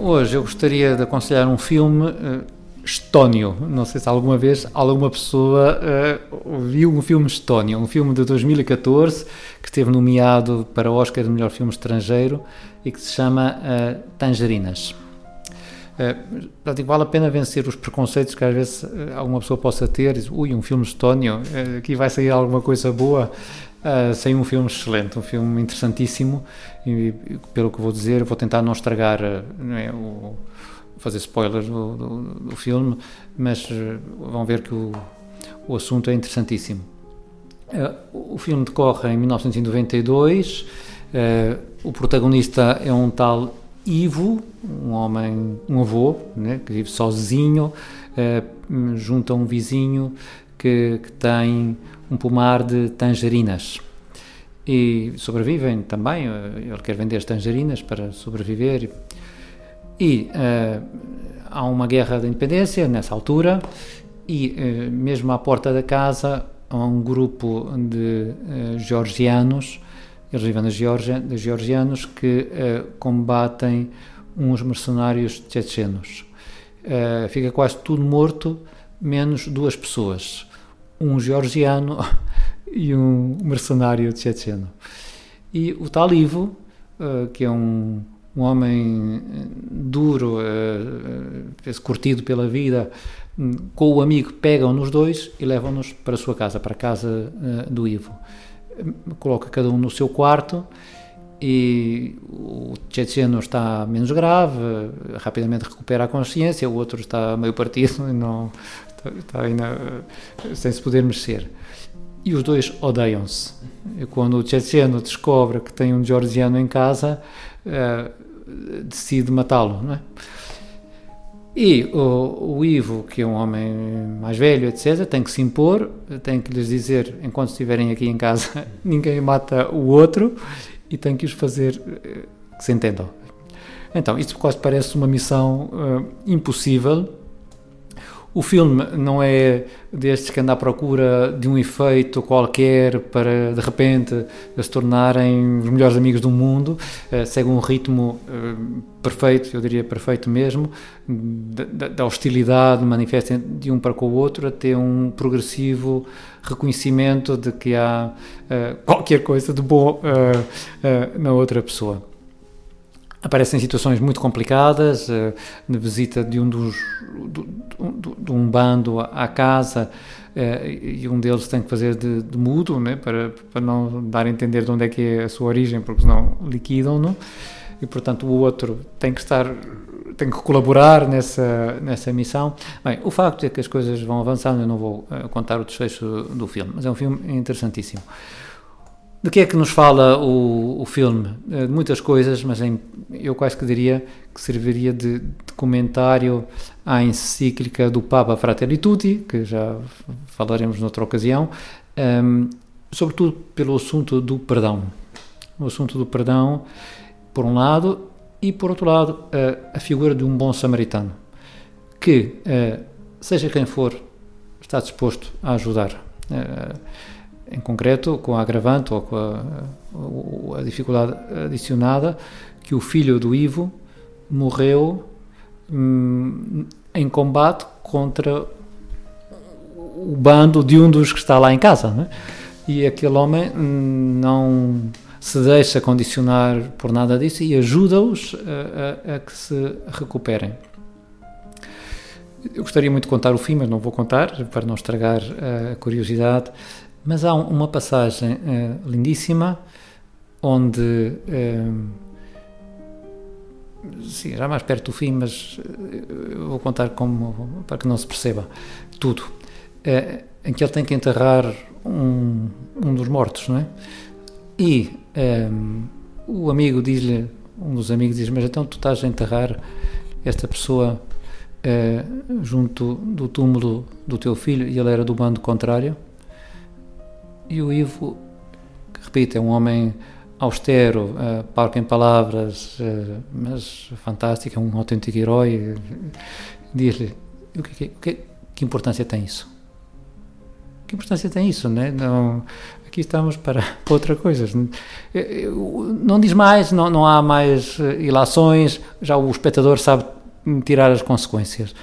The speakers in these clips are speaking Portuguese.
Hoje eu gostaria de aconselhar um filme estónio. Não sei se alguma vez alguma pessoa uh, viu um filme estónio, um filme de 2014 que esteve nomeado para o Oscar de melhor filme estrangeiro e que se chama uh, Tangerinas. Uh, vale a pena vencer os preconceitos que às vezes uh, alguma pessoa possa ter. Diz, Ui, um filme estónio, uh, aqui vai sair alguma coisa boa. Uh, saiu um filme excelente, um filme interessantíssimo. E, pelo que vou dizer, vou tentar não estragar não é, o, fazer spoilers do, do, do filme, mas vão ver que o, o assunto é interessantíssimo. Uh, o filme decorre em 1992. Uh, eh, o protagonista é um tal Ivo, um homem, um avô, né, que vive sozinho, junto a um vizinho que, que tem um pomar de tangerinas e sobrevivem também. Ele quer vender as tangerinas para sobreviver e uh, há uma guerra da independência nessa altura, e uh, mesmo à porta da casa há um grupo de uh, georgianos, eles vivem na georgianos, que combatem uns mercenários tchetchenos. fica quase tudo morto, menos duas pessoas, um georgiano e um mercenário tchetcheno. E o tal Ivo, que é um um homem duro, uh, curtido pela vida, hum, com o amigo, pegam nos dois e levam-nos para a sua casa, para a casa uh, do Ivo. Coloca cada um no seu quarto e o tchetcheno está menos grave, rapidamente recupera a consciência, o outro está meio partido e não, está, está ainda sem se poder mexer. E os dois odeiam-se. Quando o tchetcheno descobre que tem um georgiano em casa, uh, decide matá-lo, não é? E o, o, Ivo, que é um homem mais velho, etc., tem que se impor, tem que lhes dizer, enquanto estiverem aqui em casa, ninguém mata o outro, e tem que os fazer eh, que se entendam. Então, isto quase parece uma missão uh, impossível, o filme não é destes que anda à procura de um efeito qualquer para de repente se tornarem os melhores amigos do mundo. Uh, segue um ritmo uh, perfeito, eu diria perfeito mesmo, da, da hostilidade manifesta de um para com o outro até um progressivo reconhecimento de que há uh, qualquer coisa de bom na outra pessoa aparecem situações muito complicadas, na visita de um dos do, do, de um bando à casa uh, e um deles tem que fazer de, de mudo, né, para para não dar a entender de onde é que é a sua origem, porque senão liquidam-no e portanto o outro tem que estar tem que colaborar nessa nessa missão. Bem, o facto é que as coisas vão avançando, eu não vou uh, contar o desfecho do filme, mas é um filme interessantíssimo. De que é que nos fala o, o filme? Eh, de muitas coisas, mas em, eu quase que diria que serviria de, de comentário à encíclica do Papa Fratelli Tutti, que já falaremos noutra ocasião, um, ehm, sobretudo pelo assunto do perdão. O assunto do perdão, por um lado, e por outro lado, a, a figura de um bom samaritano, que, uh, seja quem for, está disposto a ajudar. Em concreto com a agravante ou com a, a, dificuldade adicionada que o filho do Ivo morreu hum, em combate contra o bando de um dos que está lá em casa, né? e aquele homem hum, não se deixa condicionar por nada disso e ajuda-os a, a, a, que se recuperem. Eu gostaria muito de contar o fim, mas não vou contar para não estragar a curiosidade. Mas há uma passagem uh, lindíssima onde, uh, sim, já mais perto do fim, mas uh, vou contar como, para que não se perceba tudo, em que ele tem que enterrar um, um dos mortos, não é? E um, o amigo diz-lhe, um dos amigos diz, mas então tu estás a enterrar esta pessoa junto do túmulo do teu filho e ele era do bando contrário? E o Ivo, repito, é um homem austero, uh, parco em palavras, uh, mas fantástico, é um autêntico herói. Diz-lhe: o que, que, que, importância tem isso? que importância tem isso, né? Não, aqui estamos para, para outra coisa. Não diz mais, não, não há mais eh, ilações, já o espectador sabe tirar as consequências.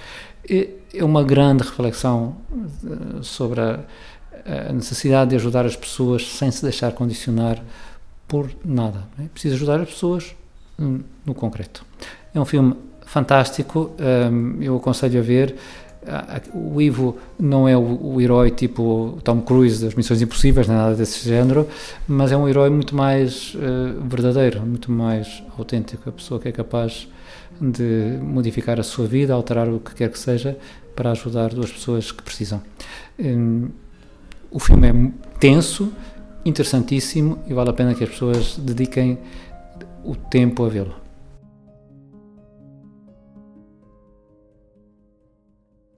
É uma grande reflexão eh, sobre a, a necessidade de ajudar as pessoas sem se deixar condicionar por nada. É preciso ajudar as pessoas hum, no concreto. É um filme fantástico, hum, eu aconselho a ver. O Ivo não é o, herói tipo Tom Cruise das Missões Impossíveis, nada desse género, mas é um herói muito mais uh, verdadeiro, muito mais autêntico. A pessoa que é capaz de modificar a sua vida, alterar o que quer que seja, para ajudar duas pessoas que precisam. O filme é tenso, interessantíssimo e vale a pena que as pessoas dediquem o tempo a vê-lo.